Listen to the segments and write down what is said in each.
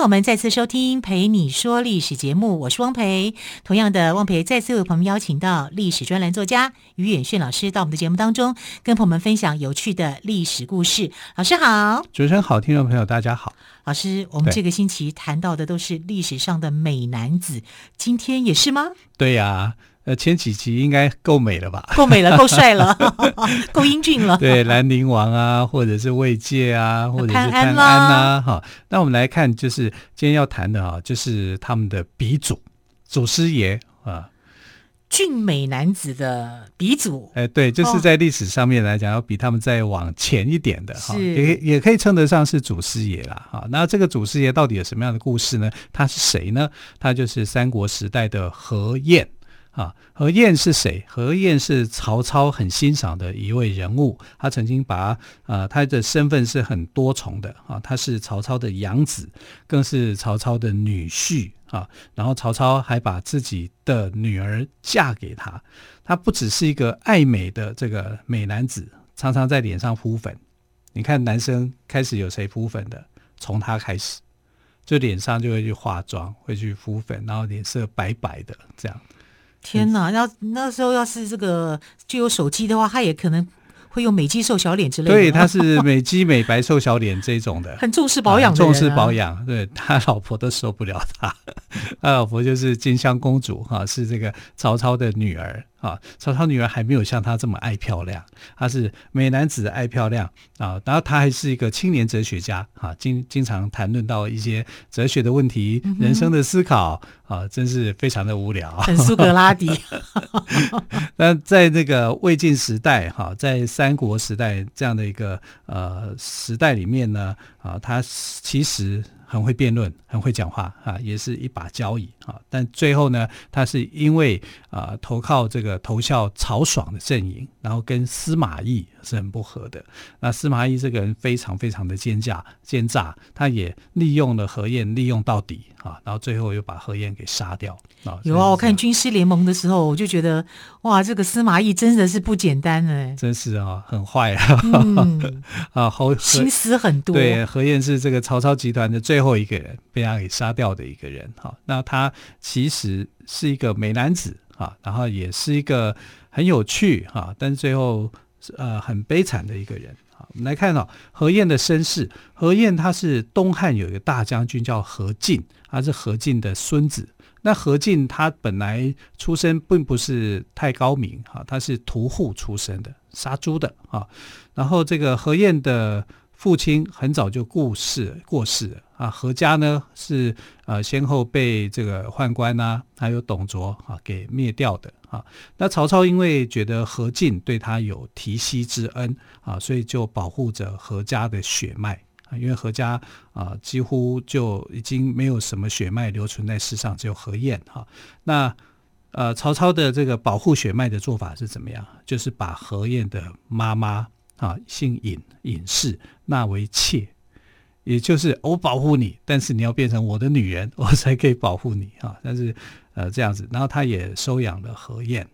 朋友们再次收听《陪你说历史》节目，我是汪培。同样的，汪培再次为朋友们邀请到历史专栏作家于远炫老师到我们的节目当中，跟朋友们分享有趣的历史故事。老师好，主持人好，听众朋友大家好。老师，我们这个星期谈到的都是历史上的美男子，今天也是吗？对呀、啊。呃，前几集应该够美了吧？够美了，够帅了，够英俊了。对，兰陵王啊，或者是魏诫啊，或者是潘安啊，哈。那我们来看，就是今天要谈的啊，就是他们的鼻祖祖师爷啊，俊美男子的鼻祖。哎，对，就是在历史上面来讲，要比他们再往前一点的哈，也也可以称得上是祖师爷了哈。那这个祖师爷到底有什么样的故事呢？他是谁呢？他就是三国时代的何晏。啊，何晏是谁？何晏是曹操很欣赏的一位人物。他曾经把呃他的身份是很多重的啊，他是曹操的养子，更是曹操的女婿啊。然后曹操还把自己的女儿嫁给他。他不只是一个爱美的这个美男子，常常在脸上敷粉。你看男生开始有谁敷粉的？从他开始，就脸上就会去化妆，会去敷粉，然后脸色白白的这样。天哪！要那时候要是这个就有手机的话，他也可能会用美肌瘦小脸之类的。对，他是 美肌美白瘦小脸这种的，很重视保养的、啊，重视保养。对，他老婆都受不了他，他老婆就是金香公主哈，是这个曹操的女儿。啊，曹操女儿还没有像他这么爱漂亮，他是美男子爱漂亮啊，然后他还是一个青年哲学家啊，经经常谈论到一些哲学的问题、嗯、人生的思考啊，真是非常的无聊。很苏格拉底。那在那个魏晋时代哈，在三国时代这样的一个呃时代里面呢，啊，他其实。很会辩论，很会讲话啊，也是一把交椅啊。但最后呢，他是因为啊投靠这个投效曹爽的阵营，然后跟司马懿是很不合的。那司马懿这个人非常非常的奸诈奸诈，他也利用了何晏，利用到底啊，然后最后又把何晏给杀掉啊。有啊，我看军师联盟的时候，我就觉得哇，这个司马懿真的是不简单哎，真是啊，很坏啊，嗯、啊，好心思很多。对，何晏是这个曹操集团的最最后一个人被他给杀掉的一个人。哈，那他其实是一个美男子啊，然后也是一个很有趣哈，但是最后呃很悲惨的一个人。好，我们来看到何晏的身世。何晏他是东汉有一个大将军叫何进，他是何进的孙子。那何进他本来出身并不是太高明哈，他是屠户出身的，杀猪的啊。然后这个何晏的。父亲很早就过世过世了啊，何家呢是呃先后被这个宦官啊，还有董卓啊给灭掉的啊。那曹操因为觉得何进对他有提携之恩啊，所以就保护着何家的血脉啊，因为何家啊几乎就已经没有什么血脉留存在世上，只有何晏哈。那呃曹操的这个保护血脉的做法是怎么样？就是把何晏的妈妈。啊，姓尹，尹氏纳为妾，也就是我保护你，但是你要变成我的女人，我才可以保护你啊。但是呃这样子，然后他也收养了何晏。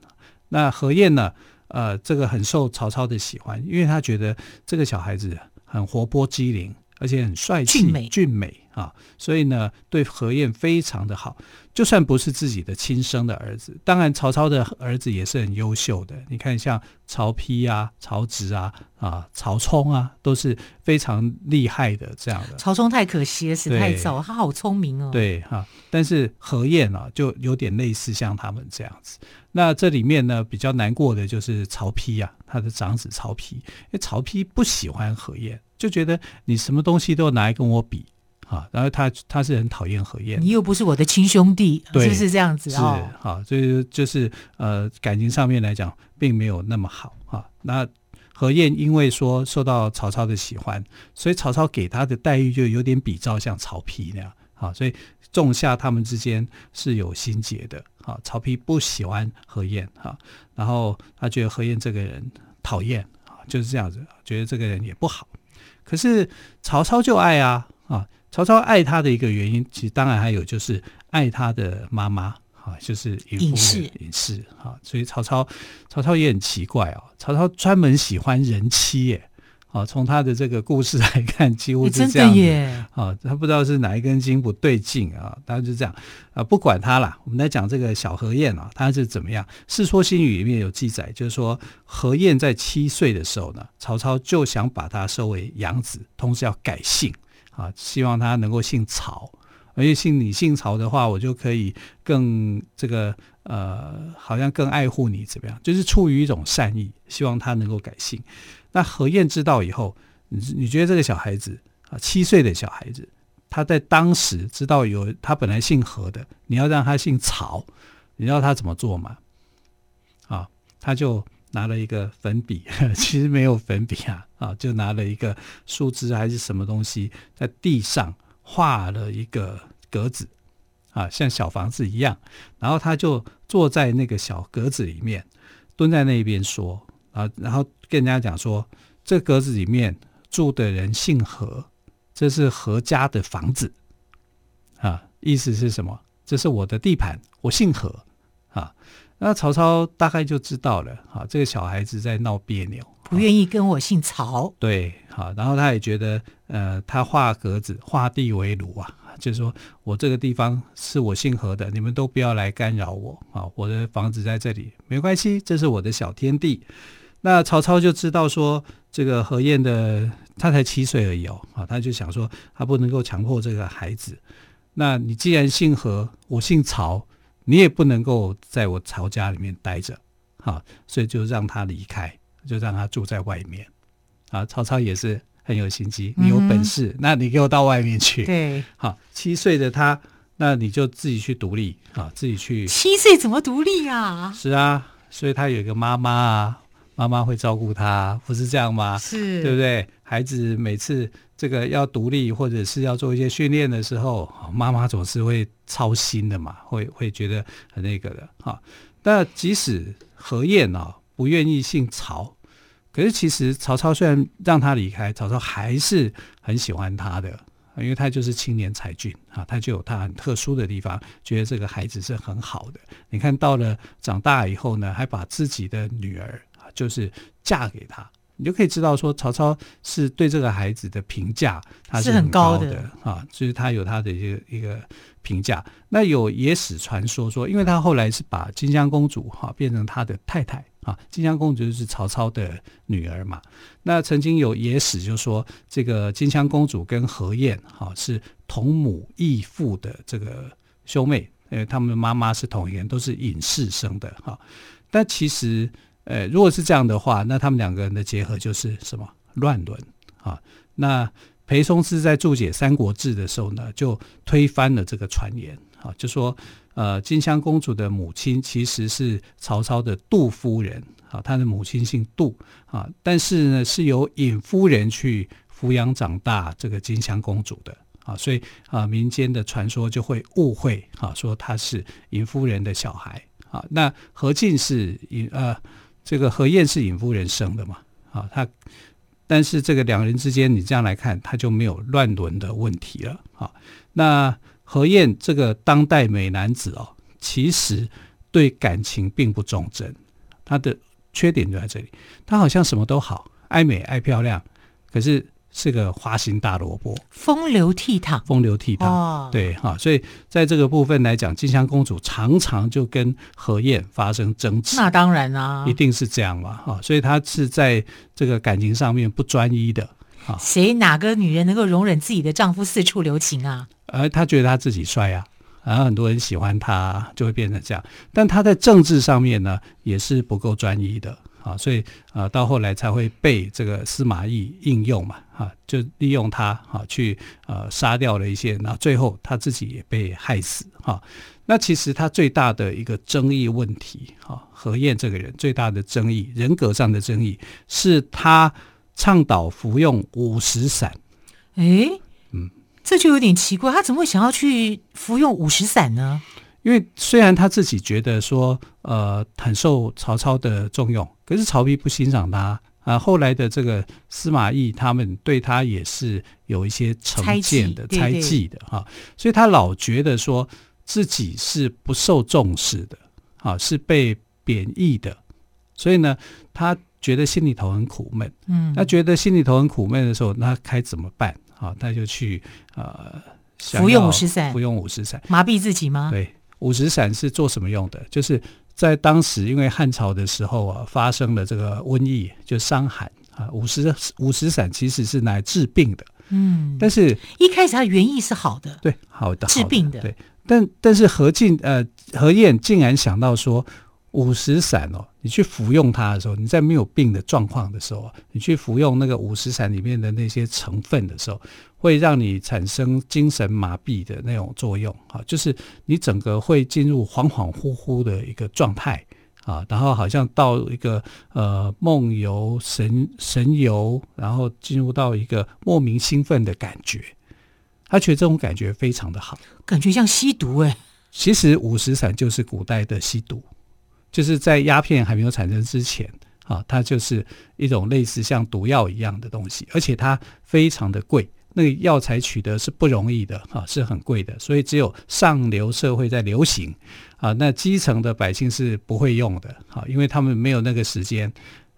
那何晏呢？呃，这个很受曹操的喜欢，因为他觉得这个小孩子很活泼机灵，而且很帅气俊美，俊美啊，所以呢，对何晏非常的好。就算不是自己的亲生的儿子，当然曹操的儿子也是很优秀的。你看，像曹丕啊、曹植啊、啊曹冲啊，都是非常厉害的这样的。曹冲太可惜了，死太早，他好聪明哦。对哈，但是何晏啊，就有点类似像他们这样子。那这里面呢，比较难过的就是曹丕啊，他的长子曹丕，因为曹丕不喜欢何晏，就觉得你什么东西都要拿来跟我比。啊，然后他他是很讨厌何晏，你又不是我的亲兄弟，对，是不是这样子啊？是啊，所以就是呃，感情上面来讲，并没有那么好啊。那何晏因为说受到曹操的喜欢，所以曹操给他的待遇就有点比较像曹丕那样啊，所以仲夏他们之间是有心结的。啊，曹丕不喜欢何晏啊，然后他觉得何晏这个人讨厌啊，就是这样子，觉得这个人也不好。可是曹操就爱啊啊，曹操爱他的一个原因，其实当然还有就是爱他的妈妈啊，就是尹氏尹氏啊，所以曹操曹操也很奇怪哦，曹操专门喜欢人妻耶。啊，从他的这个故事来看，几乎是这样的耶！啊，他不知道是哪一根筋不对劲啊，当然就这样啊，不管他了。我们来讲这个小何晏啊，他是怎么样？《世说新语》里面有记载，就是说何晏在七岁的时候呢，曹操就想把他收为养子，同时要改姓啊，希望他能够姓曹，而且姓你姓曹的话，我就可以更这个呃，好像更爱护你怎么样？就是出于一种善意，希望他能够改姓。那何晏知道以后，你你觉得这个小孩子啊，七岁的小孩子，他在当时知道有他本来姓何的，你要让他姓曹，你知道他怎么做吗？啊，他就拿了一个粉笔，其实没有粉笔啊，啊，就拿了一个树枝还是什么东西，在地上画了一个格子，啊，像小房子一样，然后他就坐在那个小格子里面，蹲在那边说。啊，然后跟人家讲说，这格子里面住的人姓何，这是何家的房子，啊，意思是什么？这是我的地盘，我姓何，啊，那曹操大概就知道了，啊，这个小孩子在闹别扭，不愿意跟我姓曹，对，好，然后他也觉得，呃，他画格子，画地为炉啊。就是说我这个地方是我姓何的，你们都不要来干扰我啊！我的房子在这里，没关系，这是我的小天地。那曹操就知道说，这个何晏的他才七岁而已哦，啊，他就想说他不能够强迫这个孩子。那你既然姓何，我姓曹，你也不能够在我曹家里面待着，啊，所以就让他离开，就让他住在外面。啊，曹操也是。很有心机，你有本事，嗯，那你给我到外面去。对，好，七岁的他，那你就自己去独立啊，自己去。七岁怎么独立啊？是啊，所以他有一个妈妈啊，妈妈会照顾他，不是这样吗？是，对不对？孩子每次这个要独立或者是要做一些训练的时候，妈妈总是会操心的嘛，会会觉得很那个的。哈，那即使何晏啊不愿意姓曹。可是，其实曹操虽然让他离开，曹操还是很喜欢他的，因为他就是青年才俊啊，他就有他很特殊的地方，觉得这个孩子是很好的。你看到了长大以后呢，还把自己的女儿啊，就是嫁给他，你就可以知道说，曹操是对这个孩子的评价，他是很高的，啊，就是他有他的一个一个评价。那有野史传说说，因为他后来是把金香公主哈变成他的太太。啊，金香公主就是曹操的女儿嘛。那曾经有野史就说，这个金香公主跟何晏哈是同母异父的这个兄妹，因为他们的妈妈是同一个人，都是隐士生的哈。但其实，呃，如果是这样的话，那他们两个人的结合就是什么乱伦啊？那裴松之在注解《三国志》的时候呢，就推翻了这个传言啊，就说。呃，金香公主的母亲其实是曹操的杜夫人啊，她的母亲姓杜啊，但是呢是由尹夫人去抚养长大这个金香公主的啊，所以啊民间的传说就会误会啊，说她是尹夫人的小孩啊。那何进是尹呃这个何燕是尹夫人生的嘛啊，他但是这个两人之间你这样来看，他就没有乱伦的问题了啊。那何燕这个当代美男子哦，其实对感情并不忠贞，他的缺点就在这里，他好像什么都好，爱美爱漂亮，可是是个花心大萝卜，风流倜傥，风流倜傥，哦、对哈，所以在这个部分来讲，金香公主常常就跟何晏发生争执，那当然啊，一定是这样嘛哈，所以她是在这个感情上面不专一的。谁哪个女人能够容忍自己的丈夫四处留情啊？而，她觉得她自己帅啊，然后很多人喜欢她，就会变成这样。但她在政治上面呢，也是不够专一的啊，所以啊，到后来才会被这个司马懿应用嘛，啊，就利用他啊去呃杀掉了一些，那最后他自己也被害死哈。那其实他最大的一个争议问题啊，何晏这个人最大的争议，人格上的争议是他。倡导服用五石散，诶，嗯，这就有点奇怪，他怎么会想要去服用五石散呢？因为虽然他自己觉得说，呃，很受曹操的重用，可是曹丕不欣赏他啊。后来的这个司马懿他们对他也是有一些成见的、猜忌的哈，所以他老觉得说自己是不受重视的啊，是被贬义的，所以呢，他觉得心里头很苦闷。嗯，他觉得心里头很苦闷的时候，那该怎么办啊？他就去呃，服用五石散，服用五石散，麻痹自己吗？对。五石散是做什么用的？就是在当时，因为汉朝的时候啊，发生了这个瘟疫，就伤寒啊。五石五石散其实是拿来治病的，嗯。但是一开始它原意是好的，对，好的，治病的，对。但但是何进呃何晏竟然想到说。五石散哦，你去服用它的时候，你在没有病的状况的时候，你去服用那个五石散里面的那些成分的时候，会让你产生精神麻痹的那种作用啊，就是你整个会进入恍恍惚惚的一个状态啊，然后好像到一个呃梦游神神游，然后进入到一个莫名兴奋的感觉，他觉得这种感觉非常的好，感觉像吸毒哎。其实五石散就是古代的吸毒。就是在鸦片还没有产生之前，啊，它就是一种类似像毒药一样的东西，而且它非常的贵，那个药材取得是不容易的，啊，是很贵的，所以只有上流社会在流行，啊，那基层的百姓是不会用的，啊，因为他们没有那个时间，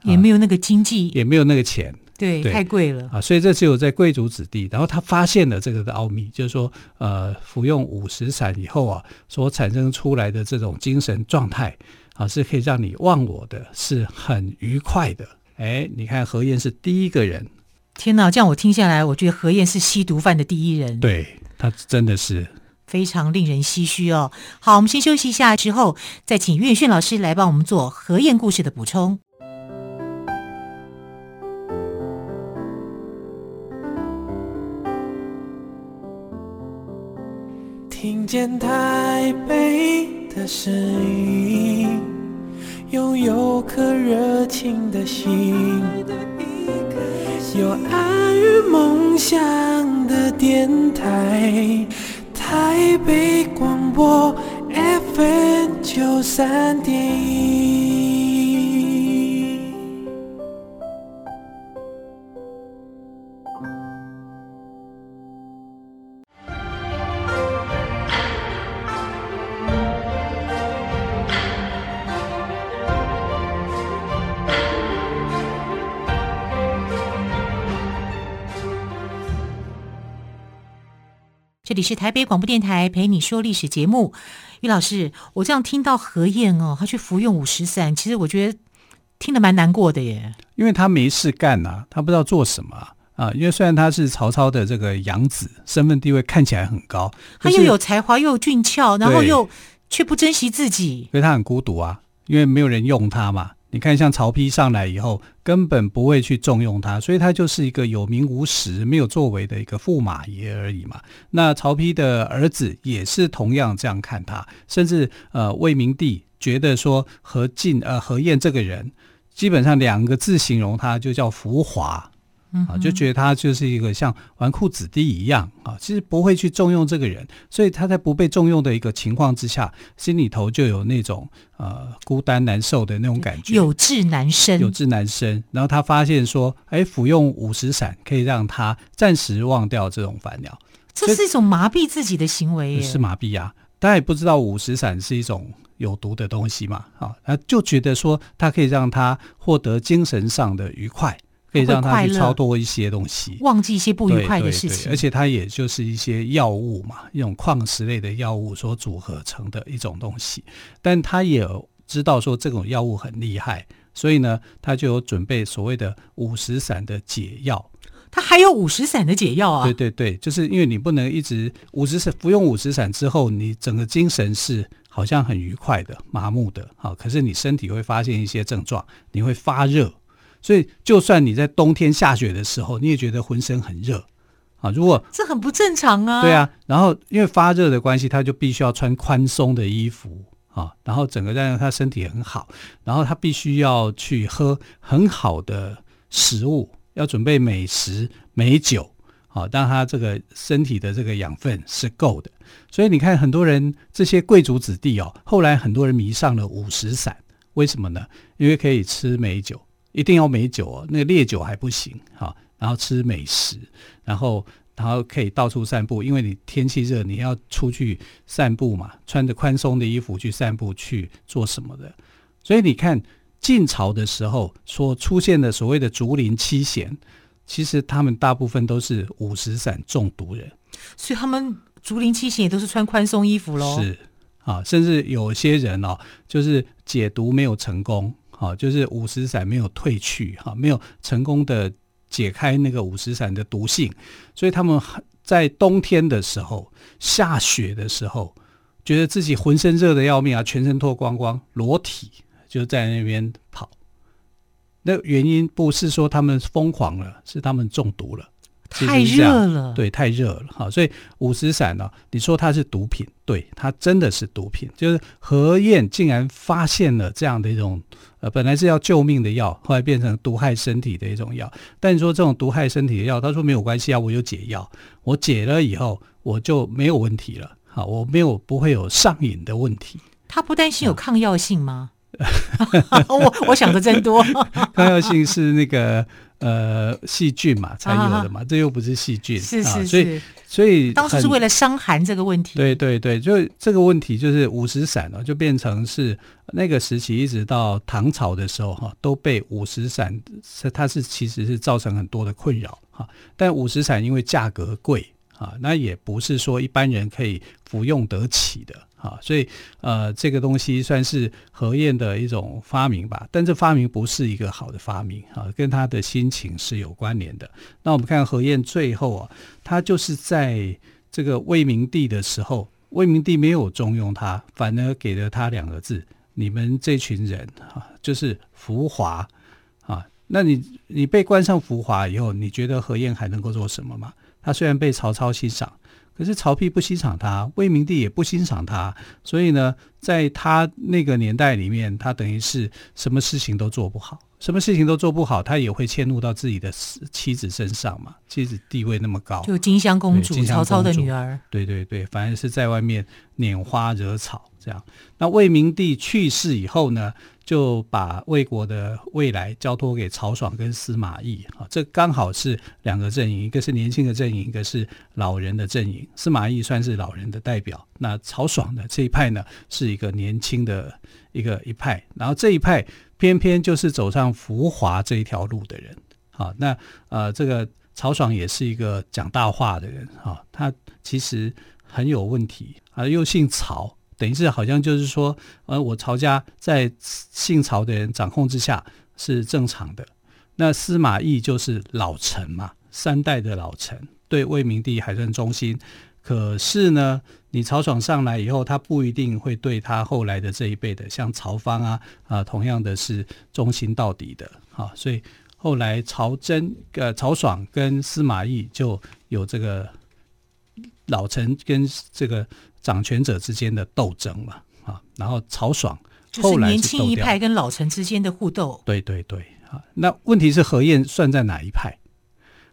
也没有那个经济，也没有那个钱，对，对太贵了，啊，所以这只有在贵族子弟，然后他发现了这个的奥秘，就是说，呃，服用五石散以后啊，所产生出来的这种精神状态。啊，是可以让你忘我的，是很愉快的。哎，你看何燕是第一个人。天哪，这样我听下来，我觉得何燕是吸毒犯的第一人。对，他真的是非常令人唏嘘哦。好，我们先休息一下，之后再请岳迅老师来帮我们做何燕故事的补充。听见台北的声音，拥有颗热情的心，有爱与梦想的电台，台北广播 FM 九三点一。里是台北广播电台陪你说历史节目，于老师，我这样听到何晏哦，他去服用五石散，其实我觉得听得蛮难过的耶，因为他没事干呐、啊，他不知道做什么啊。因为虽然他是曹操的这个养子，身份地位看起来很高，他又有才华又有俊俏，然后又却不珍惜自己，所以他很孤独啊，因为没有人用他嘛。你看，像曹丕上来以后，根本不会去重用他，所以他就是一个有名无实、没有作为的一个驸马爷而已嘛。那曹丕的儿子也是同样这样看他，甚至呃，魏明帝觉得说何进呃何晏这个人，基本上两个字形容他，就叫浮华。啊，就觉得他就是一个像纨绔子弟一样啊，其实不会去重用这个人，所以他在不被重用的一个情况之下，心里头就有那种呃孤单难受的那种感觉，有志难伸，有志难伸。然后他发现说，哎，服用五石散可以让他暂时忘掉这种烦恼，这是一种麻痹自己的行为耶，是麻痹呀、啊。大家也不知道五石散是一种有毒的东西嘛，啊，他就觉得说，他可以让他获得精神上的愉快。可以让他去超脱一些东西，忘记一些不愉快的事情。对对对，而且它也就是一些药物嘛，一种矿石类的药物所组合成的一种东西。但他也知道说这种药物很厉害，所以呢，他就有准备所谓的五石散的解药。他还有五石散的解药啊？对对对，就是因为你不能一直五石散服用五石散之后，你整个精神是好像很愉快的、麻木的，好，可是你身体会发现一些症状，你会发热。所以，就算你在冬天下雪的时候，你也觉得浑身很热啊。如果这很不正常啊。对啊，然后因为发热的关系，他就必须要穿宽松的衣服啊，然后整个让他身体很好，然后他必须要去喝很好的食物，要准备美食美酒好，让他这个身体的这个养分是够的。所以你看，很多人这些贵族子弟哦，后来很多人迷上了五石散，为什么呢？因为可以吃美酒，一定要美酒哦，那个烈酒还不行。好，然后吃美食，然后。然后可以到处散步，因为你天气热，你要出去散步嘛，穿着宽松的衣服去散步去做什么的。所以你看晋朝的时候所出现的所谓的竹林七贤，其实他们大部分都是五石散中毒人。所以他们竹林七贤也都是穿宽松衣服喽。是啊，甚至有些人哦，就是解毒没有成功，啊，就是五石散没有退去，哈，没有成功的。解开那个五石散的毒性，所以他们在冬天的时候，下雪的时候，觉得自己浑身热的要命啊，全身脱光光，裸体就在那边跑。那原因不是说他们疯狂了，是他们中毒了。太热了，对，太热了。哈，所以五石散呢，你说它是毒品，对，它真的是毒品。就是何燕竟然发现了这样的一种，呃，本来是要救命的药，后来变成毒害身体的一种药。但你说这种毒害身体的药，他说没有关系啊，我有解药，我解了以后我就没有问题了。好，我没有不会有上瘾的问题。他不担心有抗药性吗？我我想的真多。抗药性是那个。呃，细菌嘛才有的嘛，啊、这又不是细菌，是是是，啊、所以所以当时是为了伤寒这个问题。对对对，就这个问题就是五石散哦，就变成是那个时期一直到唐朝的时候哈，都被五石散是它是其实是造成很多的困扰哈。但五石散因为价格贵啊，那也不是说一般人可以服用得起的。啊，所以呃，这个东西算是何晏的一种发明吧，但这发明不是一个好的发明啊，跟他的心情是有关联的。那我们看何晏最后啊，他就是在这个魏明帝的时候，魏明帝没有重用他，反而给了他两个字：你们这群人啊，就是浮华啊。那你你被冠上浮华以后，你觉得何晏还能够做什么吗？他虽然被曹操欣赏。可是曹丕不欣赏他，魏明帝也不欣赏他，所以呢，在他那个年代里面，他等于是什么事情都做不好，什么事情都做不好，他也会迁怒到自己的妻子身上嘛。妻子地位那么高，就金香公主，曹操的女儿。对对对，反而是在外面拈花惹草这样。那魏明帝去世以后呢，就把魏国的未来交托给曹爽跟司马懿啊，这刚好是两个阵营，一个是年轻的阵营，一个是老人的阵营。司马懿算是老人的代表，那曹爽的这一派呢，是一个年轻的一个一派。然后这一派偏偏就是走上浮华这一条路的人啊。那呃，这个曹爽也是一个讲大话的人啊，他其实很有问题啊，又姓曹。等于是好像就是说，呃，我曹家在姓曹的人掌控之下是正常的。那司马懿就是老臣嘛，三代的老臣，对魏明帝还算忠心。可是呢，你曹爽上来以后，他不一定会对他后来的这一辈的，像曹芳啊啊、呃，同样的是忠心到底的啊。所以后来曹真呃曹爽跟司马懿就有这个老臣跟这个。掌权者之间的斗争嘛，啊，然后曹爽后来是就是年轻一派跟老臣之间的互斗，对对对，啊，那问题是何晏算在哪一派？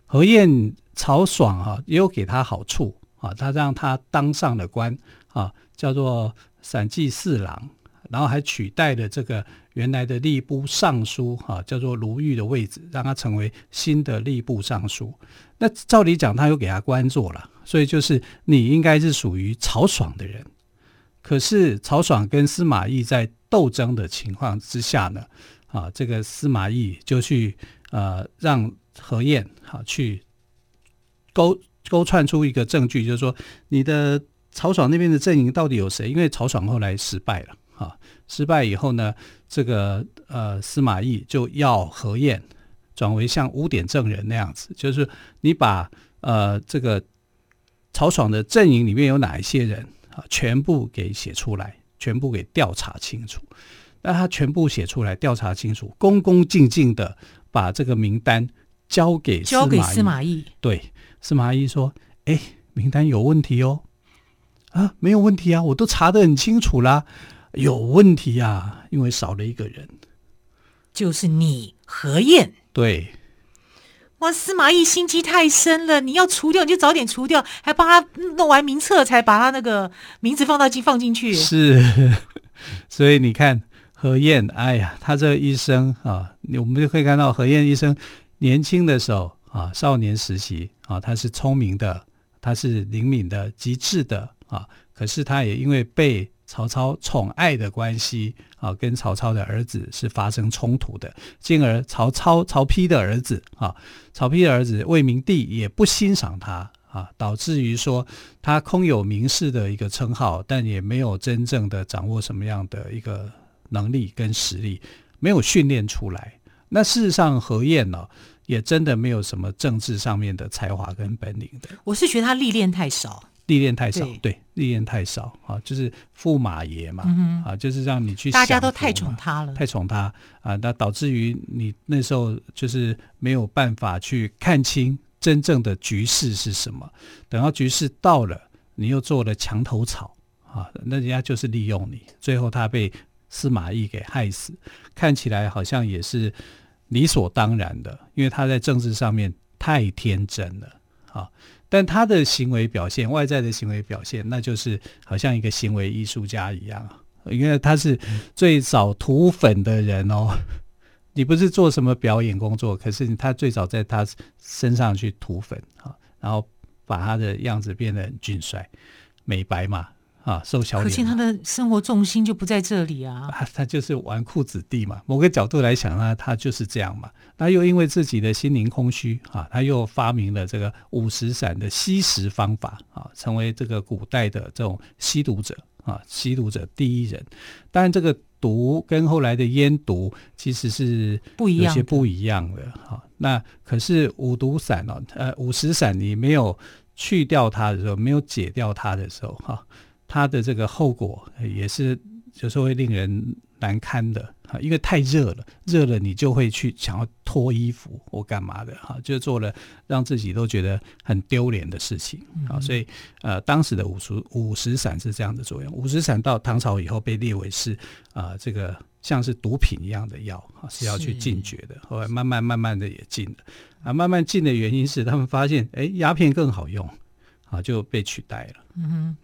何晏曹爽啊，也有给他好处啊，他让他当上了官啊，叫做散骑侍郎，然后还取代了这个原来的吏部尚书啊，叫做卢玉的位置，让他成为新的吏部尚书。那照理讲，他又给他官做了。所以就是你应该是属于曹爽的人，可是曹爽跟司马懿在斗争的情况之下呢，啊，这个司马懿就去呃让何晏好去勾勾串出一个证据，就是说你的曹爽那边的阵营到底有谁？因为曹爽后来失败了啊，失败以后呢，这个呃司马懿就要何晏转为像污点证人那样子，就是你把呃这个。曹爽的阵营里面有哪一些人啊？全部给写出来，全部给调查清楚。那他全部写出来，调查清楚，恭恭敬敬的把这个名单交给交给司马懿。对，司马懿说：“哎，名单有问题哦。”啊，没有问题啊，我都查得很清楚啦。有问题啊，因为少了一个人，就是你何晏。对。哇，司马懿心机太深了，你要除掉你就早点除掉，还帮他弄完名册才把他那个名字放到进放进去。是，所以你看何晏，哎呀，他这一生啊，我们就可以看到何晏一生年轻的时候啊，少年时期啊，他是聪明的，他是灵敏的，机智的啊，可是他也因为被曹操宠爱的关系啊，跟曹操的儿子是发生冲突的，进而曹操曹丕的儿子啊，曹丕的儿子魏明帝也不欣赏他啊，导致于说他空有名士的一个称号，但也没有真正的掌握什么样的一个能力跟实力，没有训练出来。那事实上何晏呢，也真的没有什么政治上面的才华跟本领的。我是觉得他历练太少。历练太少，对，历练太少啊，就是驸马爷嘛，嗯、啊，就是让你去，大家都太宠他了，太宠他啊，那导致于你那时候就是没有办法去看清真正的局势是什么。等到局势到了，你又做了墙头草啊，那人家就是利用你，最后他被司马懿给害死，看起来好像也是理所当然的，因为他在政治上面太天真了啊。但他的行为表现，外在的行为表现，那就是好像一个行为艺术家一样，因为他是最早涂粉的人哦。你不是做什么表演工作，可是他最早在他身上去涂粉啊，然后把他的样子变得很俊帅、美白嘛。啊，瘦小脸，可见他的生活重心就不在这里啊。啊他就是纨绔子弟嘛，某个角度来想呢，他就是这样嘛。他又因为自己的心灵空虚啊，他又发明了这个五石散的吸食方法啊，成为这个古代的这种吸毒者啊，吸毒者第一人。当然，这个毒跟后来的烟毒其实是不一样，有些不一样的哈。那可是五毒散哦，呃，五石散你没有去掉它的时候，没有解掉它的时候哈。它的这个后果也是有时候会令人难堪的哈，因为太热了，热了你就会去想要脱衣服或干嘛的哈，就做了让自己都觉得很丢脸的事情啊。所以呃，当时的五十五石散是这样的作用。五石散到唐朝以后被列为是啊、呃，这个像是毒品一样的药啊，是要去禁绝的。后来慢慢慢慢的也禁了啊，慢慢禁的原因是他们发现哎，鸦片更好用啊，就被取代了。嗯哼。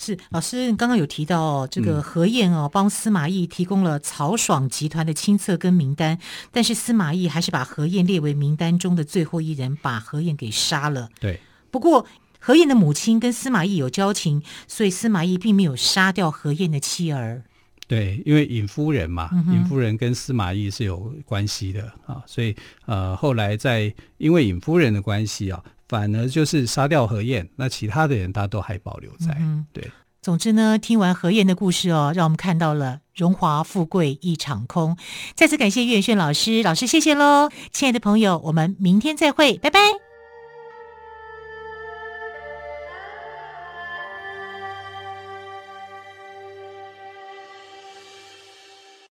是老师，你刚刚有提到哦，这个何晏哦，帮司马懿提供了曹爽集团的亲册跟名单，但是司马懿还是把何晏列为名单中的最后一人，把何晏给杀了。对，不过何晏的母亲跟司马懿有交情，所以司马懿并没有杀掉何晏的妻儿。对，因为尹夫人嘛，嗯、尹夫人跟司马懿是有关系的啊，所以呃，后来在因为尹夫人的关系啊。反而就是杀掉何晏，那其他的人他都还保留在。嗯，对。总之呢，听完何晏的故事哦，让我们看到了荣华富贵一场空。再次感谢岳远炫老师，老师谢谢喽，亲爱的朋友，我们明天再会，拜拜。